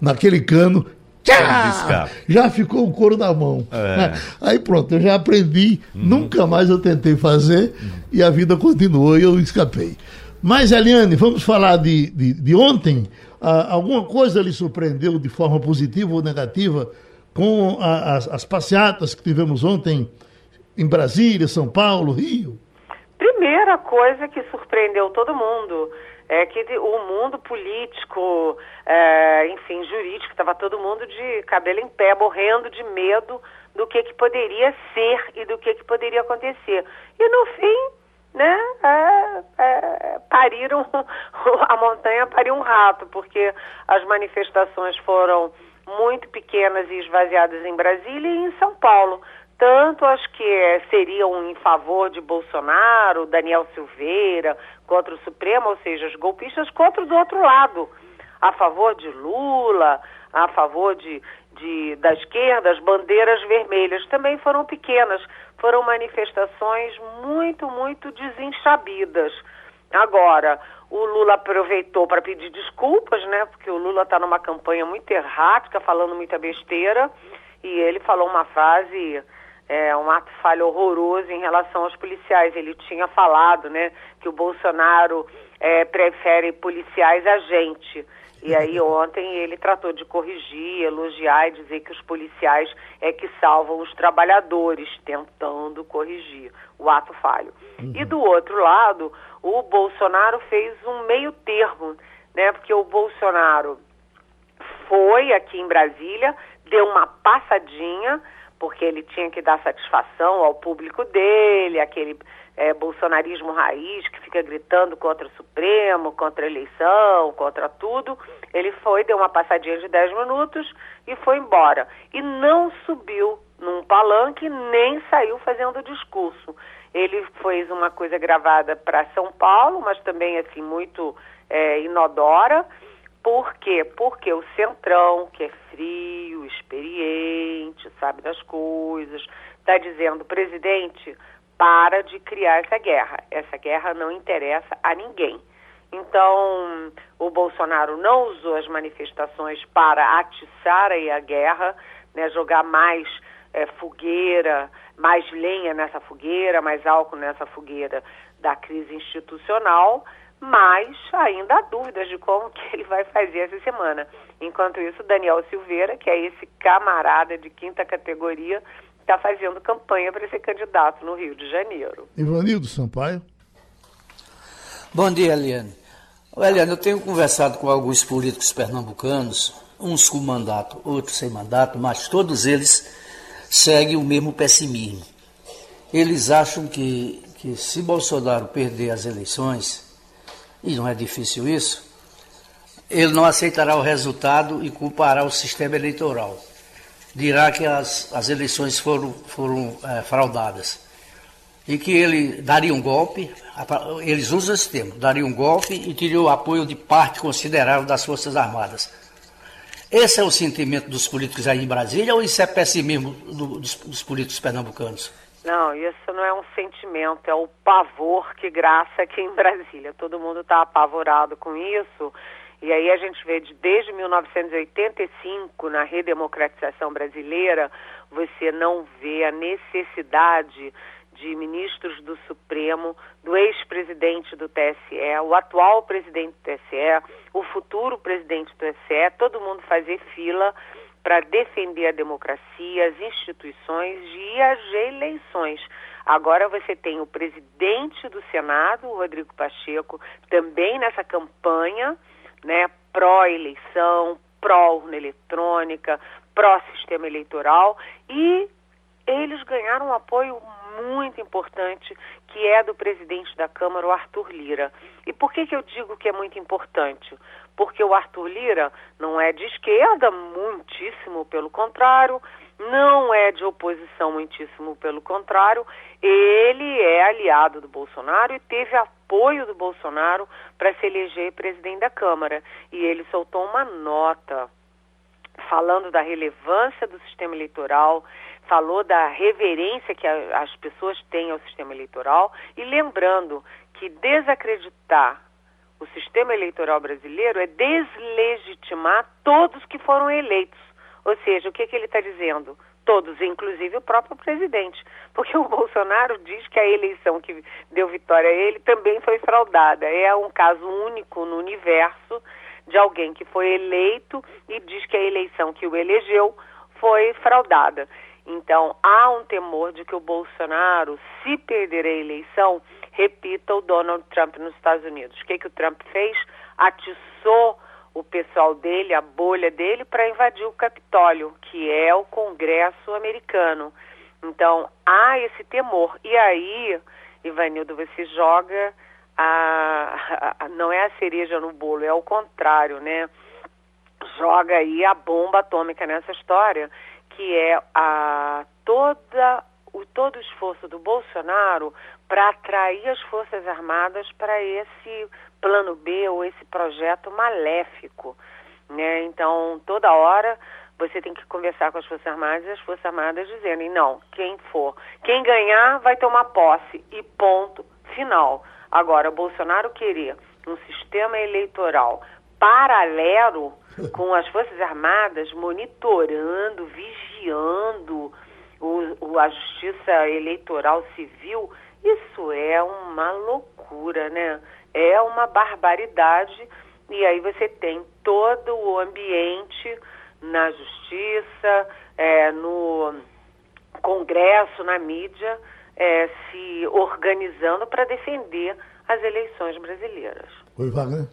Speaker 2: naquele cano, tchá, já ficou o couro na mão. É. Né? Aí pronto, eu já aprendi, uhum. nunca mais eu tentei fazer, uhum. e a vida continuou e eu escapei. Mas, Eliane, vamos falar de, de, de ontem. Ah, alguma coisa lhe surpreendeu de forma positiva ou negativa com a, as, as passeatas que tivemos ontem em Brasília, São Paulo, Rio?
Speaker 9: Primeira coisa que surpreendeu todo mundo é que o mundo político, é, enfim, jurídico, estava todo mundo de cabelo em pé, morrendo de medo do que, que poderia ser e do que, que poderia acontecer. E no fim, né, é, é, pariram, [laughs] a montanha pariu um rato, porque as manifestações foram muito pequenas e esvaziadas em Brasília e em São Paulo. Tanto as que seriam em favor de Bolsonaro, Daniel Silveira, contra o Supremo, ou seja, os golpistas, contra do outro lado, a favor de Lula, a favor de, de, da esquerda, as bandeiras vermelhas também foram pequenas. Foram manifestações muito, muito desenchabidas. Agora, o Lula aproveitou para pedir desculpas, né? Porque o Lula está numa campanha muito errática, falando muita besteira, e ele falou uma frase, é, um ato falho horroroso em relação aos policiais. Ele tinha falado, né, que o Bolsonaro é, prefere policiais a gente. E aí ontem ele tratou de corrigir, elogiar e dizer que os policiais é que salvam os trabalhadores, tentando corrigir o ato falho. Uhum. E do outro lado, o Bolsonaro fez um meio termo, né? Porque o Bolsonaro foi aqui em Brasília, deu uma passadinha, porque ele tinha que dar satisfação ao público dele, aquele é, bolsonarismo raiz que fica gritando contra o Supremo, contra a eleição, contra tudo. Ele foi, deu uma passadinha de 10 minutos e foi embora. E não subiu num palanque, nem saiu fazendo discurso. Ele fez uma coisa gravada para São Paulo, mas também assim muito é, inodora. Por quê? Porque o Centrão, que é frio, experiente, sabe das coisas, está dizendo, presidente, para de criar essa guerra. Essa guerra não interessa a ninguém. Então, o Bolsonaro não usou as manifestações para atiçar aí a guerra, né, jogar mais é, fogueira, mais lenha nessa fogueira, mais álcool nessa fogueira da crise institucional, mas ainda há dúvidas de como que ele vai fazer essa semana. Enquanto isso, Daniel Silveira, que é esse camarada de quinta categoria, está fazendo campanha para ser candidato no Rio de Janeiro.
Speaker 2: Ivanildo Sampaio.
Speaker 8: Bom dia, Eliane. Eliane, eu tenho conversado com alguns políticos pernambucanos, uns com mandato, outros sem mandato, mas todos eles seguem o mesmo pessimismo. Eles acham que, que se Bolsonaro perder as eleições, e não é difícil isso, ele não aceitará o resultado e culpará o sistema eleitoral. Dirá que as, as eleições foram, foram é, fraudadas e que ele daria um golpe, eles usam esse termo, daria um golpe e teria o apoio de parte considerável das Forças Armadas. Esse é o sentimento dos políticos aí em Brasília ou isso é pessimismo do, dos, dos, políticos pernambucanos?
Speaker 9: Não, isso não é um sentimento, é o pavor que graça aqui em Brasília. Todo mundo está apavorado com isso. E aí a gente vê de, desde 1985, na redemocratização brasileira, você não vê a necessidade de ministros do Supremo, do ex-presidente do TSE, o atual presidente do TSE, o futuro presidente do TSE, todo mundo fazer fila para defender a democracia, as instituições e as eleições. Agora você tem o presidente do Senado, Rodrigo Pacheco, também nessa campanha, né, pró-eleição, pró-urna eletrônica, pró-sistema eleitoral e eles ganharam um apoio muito importante, que é do presidente da Câmara, o Arthur Lira. E por que, que eu digo que é muito importante? Porque o Arthur Lira não é de esquerda, muitíssimo pelo contrário, não é de oposição, muitíssimo pelo contrário, ele é aliado do Bolsonaro e teve apoio do Bolsonaro para se eleger presidente da Câmara. E ele soltou uma nota falando da relevância do sistema eleitoral, falou da reverência que a, as pessoas têm ao sistema eleitoral e lembrando que desacreditar o sistema eleitoral brasileiro é deslegitimar todos que foram eleitos. Ou seja, o que, que ele está dizendo? Todos, inclusive o próprio presidente. Porque o Bolsonaro diz que a eleição que deu vitória a ele também foi fraudada. É um caso único no universo de alguém que foi eleito e diz que a eleição que o elegeu foi fraudada. Então, há um temor de que o Bolsonaro, se perder a eleição, repita o Donald Trump nos Estados Unidos. O que, que o Trump fez? Atiçou o pessoal dele, a bolha dele, para invadir o Capitólio, que é o Congresso americano. Então, há esse temor. E aí, Ivanildo, você joga a, a, não é a cereja no bolo, é o contrário, né? Joga aí a bomba atômica nessa história, que é a toda o todo o esforço do Bolsonaro para atrair as Forças Armadas para esse plano B ou esse projeto maléfico, né? Então, toda hora você tem que conversar com as Forças Armadas e as Forças Armadas dizendo, não, quem for, quem ganhar vai tomar posse e ponto final. Agora, Bolsonaro querer um sistema eleitoral paralelo com as Forças Armadas monitorando, vigiando o, o, a justiça eleitoral civil, isso é uma loucura, né? É uma barbaridade. E aí você tem todo o ambiente na justiça, é, no Congresso, na mídia, é, se organizando para defender as eleições brasileiras.
Speaker 2: Oi, Wagner.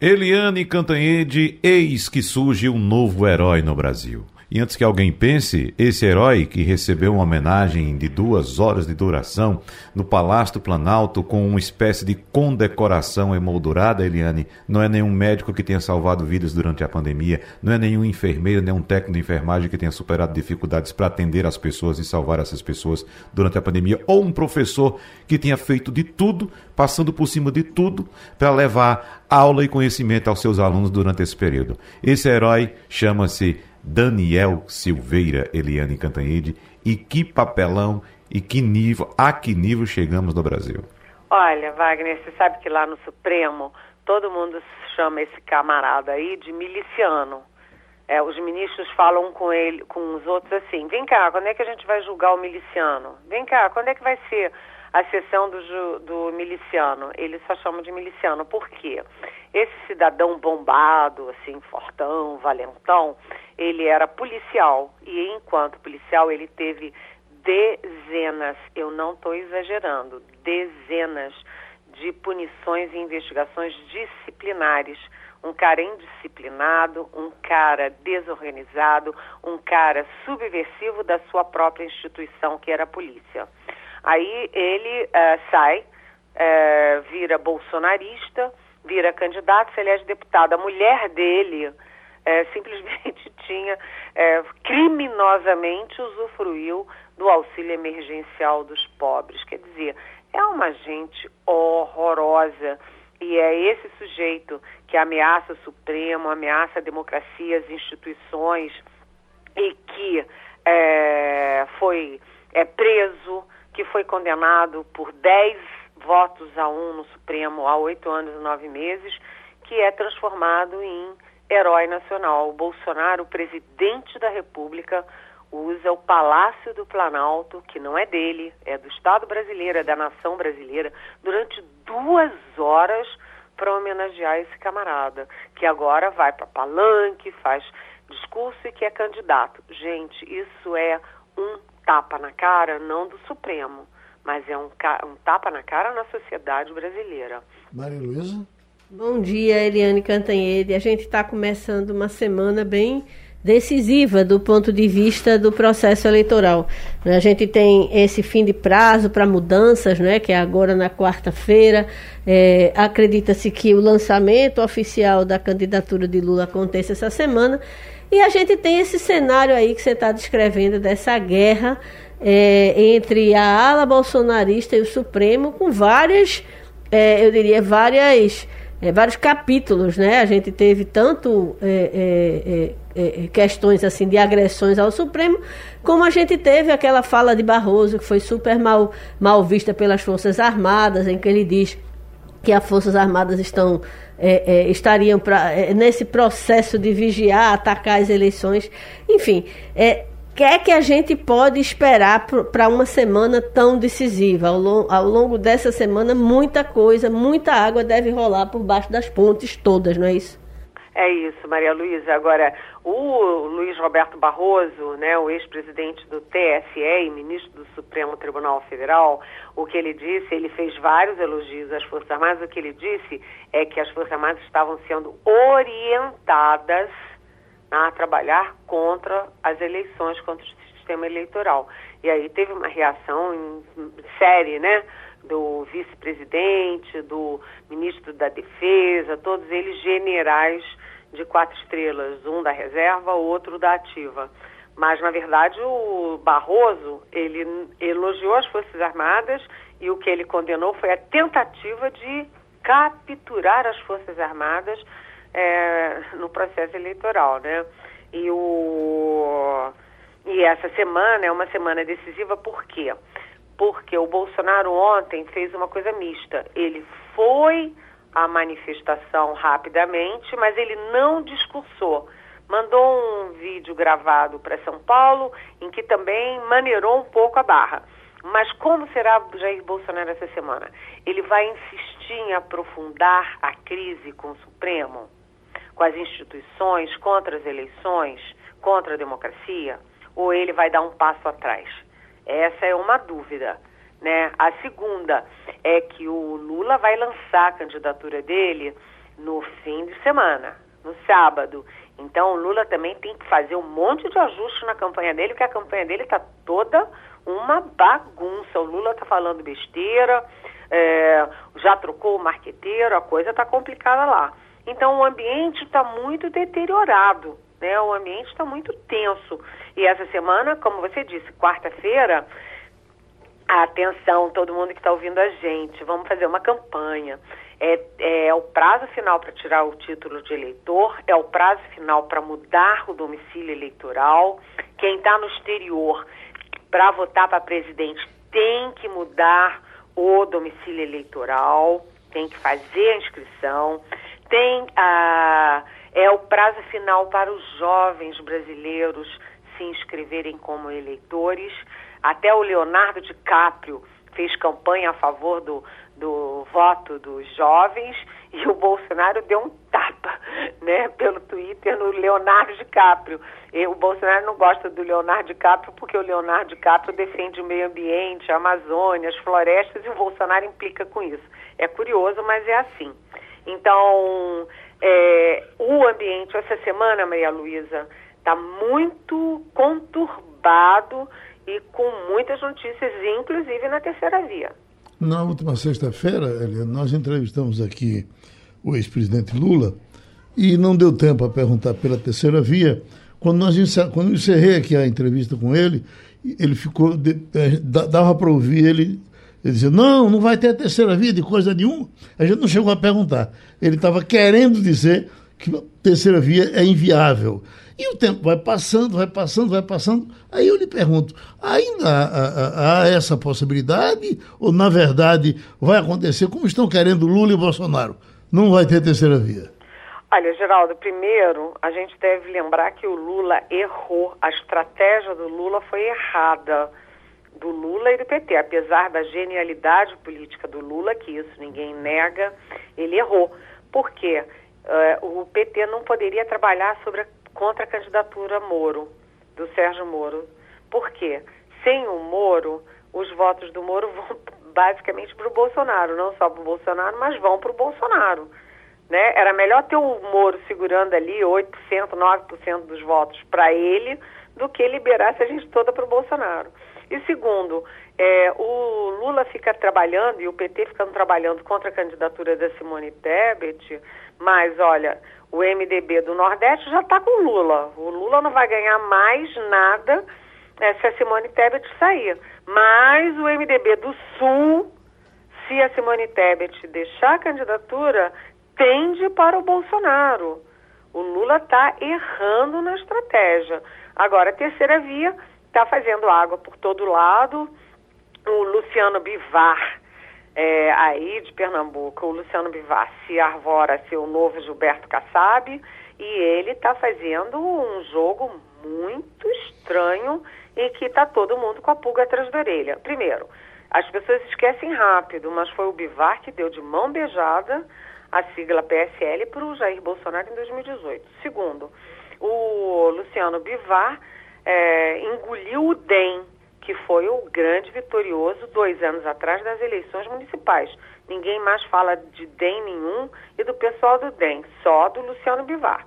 Speaker 5: Eliane Cantanhede, eis que surge um novo herói no Brasil. E antes que alguém pense, esse herói que recebeu uma homenagem de duas horas de duração no Palácio Planalto com uma espécie de condecoração emoldurada, Eliane, não é nenhum médico que tenha salvado vidas durante a pandemia, não é nenhum enfermeiro, nem um técnico de enfermagem que tenha superado dificuldades para atender as pessoas e salvar essas pessoas durante a pandemia, ou um professor que tenha feito de tudo, passando por cima de tudo, para levar aula e conhecimento aos seus alunos durante esse período. Esse herói chama-se Daniel Silveira, Eliane Cantanhede, e que papelão e que nível, a que nível chegamos no Brasil?
Speaker 9: Olha, Wagner, você sabe que lá no Supremo todo mundo chama esse camarada aí de miliciano. É, os ministros falam com ele, com os outros assim: vem cá, quando é que a gente vai julgar o miliciano? Vem cá, quando é que vai ser a sessão do, do miliciano? Eles só chamam de miliciano. Por quê? Esse cidadão bombado, assim, fortão, valentão, ele era policial e enquanto policial ele teve dezenas, eu não estou exagerando, dezenas de punições e investigações disciplinares. Um cara indisciplinado, um cara desorganizado, um cara subversivo da sua própria instituição, que era a polícia. Aí ele uh, sai, uh, vira bolsonarista, vira candidato, se elege deputado. A mulher dele é, simplesmente [laughs] tinha é, criminosamente usufruiu do auxílio emergencial dos pobres. Quer dizer, é uma gente horrorosa. E é esse sujeito que ameaça o Supremo, ameaça a democracia, as instituições, e que é, foi é, preso, que foi condenado por 10 votos a um no Supremo há oito anos e nove meses, que é transformado em herói nacional. O Bolsonaro, o presidente da República, usa o Palácio do Planalto, que não é dele, é do Estado brasileiro, é da nação brasileira, durante duas horas para homenagear esse camarada, que agora vai para palanque, faz discurso e que é candidato. Gente, isso é tapa na cara, não do Supremo, mas é um, um tapa na cara na sociedade brasileira.
Speaker 2: Maria Luísa?
Speaker 4: Bom dia, Eliane Cantanhede. A gente está começando uma semana bem decisiva do ponto de vista do processo eleitoral. A gente tem esse fim de prazo para mudanças, né, que é agora na quarta-feira. É, Acredita-se que o lançamento oficial da candidatura de Lula aconteça essa semana. E a gente tem esse cenário aí que você está descrevendo dessa guerra é, entre a ala bolsonarista e o Supremo, com várias, é, eu diria, várias é, vários capítulos, né? A gente teve tanto é, é, é, questões assim de agressões ao Supremo, como a gente teve aquela fala de Barroso que foi super mal, mal vista pelas Forças Armadas, em que ele diz que as Forças Armadas estão é, estariam pra, nesse processo de vigiar, atacar as eleições, enfim, é, que é que a gente pode esperar para uma semana tão decisiva? Ao, long, ao, longo dessa semana, muita coisa, muita água deve rolar por baixo das pontes todas, não é isso?
Speaker 9: É isso, Maria Luísa. Agora, o Luiz Roberto Barroso, né, o ex-presidente do TSE e ministro do Supremo Tribunal Federal, o que ele disse, ele fez vários elogios às Forças Armadas, o que ele disse é que as Forças Armadas estavam sendo orientadas a trabalhar contra as eleições, contra o sistema eleitoral. E aí teve uma reação em série, né? Do vice-presidente, do ministro da Defesa, todos eles generais de quatro estrelas, um da reserva, outro da ativa. Mas, na verdade, o Barroso, ele elogiou as Forças Armadas e o que ele condenou foi a tentativa de capturar as Forças Armadas é, no processo eleitoral, né? E, o, e essa semana é uma semana decisiva por quê? Porque o Bolsonaro ontem fez uma coisa mista. Ele foi à manifestação rapidamente, mas ele não discursou. Mandou um vídeo gravado para São Paulo, em que também maneirou um pouco a barra. Mas como será Jair Bolsonaro essa semana? Ele vai insistir em aprofundar a crise com o Supremo? com as instituições, contra as eleições, contra a democracia, ou ele vai dar um passo atrás? Essa é uma dúvida. Né? A segunda é que o Lula vai lançar a candidatura dele no fim de semana, no sábado. Então o Lula também tem que fazer um monte de ajuste na campanha dele, porque a campanha dele está toda uma bagunça. O Lula está falando besteira, é, já trocou o marqueteiro, a coisa está complicada lá. Então o ambiente está muito deteriorado, né? O ambiente está muito tenso. E essa semana, como você disse, quarta-feira, atenção, todo mundo que está ouvindo a gente, vamos fazer uma campanha. É, é, o prazo final para tirar o título de eleitor, é o prazo final para mudar o domicílio eleitoral. Quem está no exterior para votar para presidente tem que mudar o domicílio eleitoral, tem que fazer a inscrição. Tem a, é o prazo final para os jovens brasileiros se inscreverem como eleitores. Até o Leonardo DiCaprio fez campanha a favor do, do voto dos jovens e o Bolsonaro deu um tapa, né, pelo Twitter no Leonardo DiCaprio. E o Bolsonaro não gosta do Leonardo DiCaprio porque o Leonardo DiCaprio defende o meio ambiente, a Amazônia, as florestas e o Bolsonaro implica com isso. É curioso, mas é assim. Então, é, o ambiente essa semana, Maria Luísa, está muito conturbado e com muitas notícias, inclusive na terceira via.
Speaker 2: Na última sexta-feira, nós entrevistamos aqui o ex-presidente Lula e não deu tempo a perguntar pela terceira via. Quando, nós quando eu encerrei aqui a entrevista com ele, ele ficou. É, dava para ouvir ele ele dizia, não, não vai ter a terceira via de coisa nenhuma. A gente não chegou a perguntar. Ele estava querendo dizer que a terceira via é inviável. E o tempo vai passando, vai passando, vai passando. Aí eu lhe pergunto: ainda há, há, há, essa possibilidade? Ou, na verdade, vai acontecer como estão querendo Lula e Bolsonaro? Não vai ter terceira via?
Speaker 9: Olha, Geraldo, primeiro a gente deve lembrar que o Lula errou. A estratégia do Lula foi errada do Lula e do PT. Apesar da genialidade política do Lula, que isso ninguém nega, ele errou. Por quê? Uh, o PT não poderia trabalhar sobre a, contra a candidatura Moro, do Sérgio Moro. Por quê? Sem o Moro, os votos do Moro vão [laughs] basicamente para o Bolsonaro, não só para o Bolsonaro, mas vão para o Bolsonaro. Né? Era melhor ter o Moro segurando ali 8%, 9% dos votos para ele do que liberar essa gente toda para o Bolsonaro. E segundo, é, o Lula fica trabalhando e o PT ficando trabalhando contra a candidatura da Simone Tebet, mas olha, o MDB do Nordeste já está com o Lula. O Lula não vai ganhar mais nada é, se a Simone Tebet sair. Mas o MDB do Sul, se a Simone Tebet deixar a candidatura, tende para o Bolsonaro. O Lula está errando na estratégia. Agora, a terceira via está fazendo água por todo lado. O Luciano Bivar, é, aí de Pernambuco, o Luciano Bivar se arvora ser o novo Gilberto Kassab e ele está fazendo um jogo muito estranho e que está todo mundo com a pulga atrás da orelha. Primeiro, as pessoas esquecem rápido, mas foi o Bivar que deu de mão beijada a sigla PSL para o Jair Bolsonaro em 2018. Segundo, o Luciano Bivar é, engoliu o DEM, que foi o grande vitorioso dois anos atrás das eleições municipais. Ninguém mais fala de DEM nenhum e do pessoal do DEM, só do Luciano Bivar.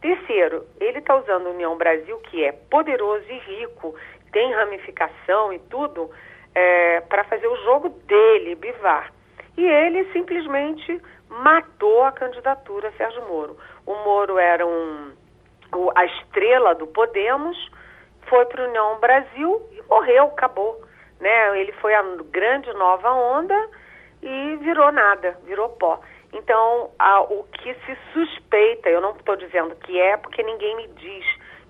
Speaker 9: Terceiro, ele está usando a União Brasil, que é poderoso e rico, tem ramificação e tudo, é, para fazer o jogo dele, Bivar. E ele simplesmente matou a candidatura Sérgio Moro. O Moro era um, a estrela do Podemos, foi para a União Brasil e morreu, acabou. Né? Ele foi a grande nova onda e virou nada, virou pó. Então, a, o que se suspeita, eu não estou dizendo que é, porque ninguém me diz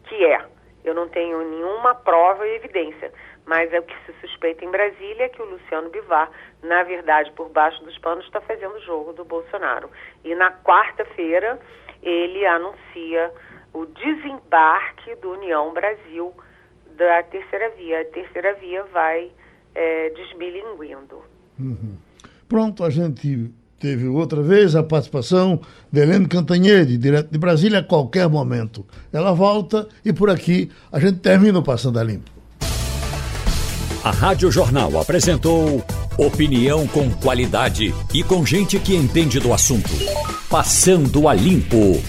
Speaker 9: que é. Eu não tenho nenhuma prova e evidência. Mas é o que se suspeita em Brasília que o Luciano Bivar, na verdade, por baixo dos panos, está fazendo o jogo do Bolsonaro. E na quarta-feira ele anuncia o desembarque do União Brasil da terceira via. A terceira via vai é, desbilinguindo.
Speaker 2: Uhum. Pronto, a gente teve outra vez a participação de Helene Cantanhede, direto de Brasília, a qualquer momento. Ela volta e por aqui a gente termina o Passando a Limpo.
Speaker 1: A Rádio Jornal apresentou opinião com qualidade e com gente que entende do assunto. Passando a Limpo.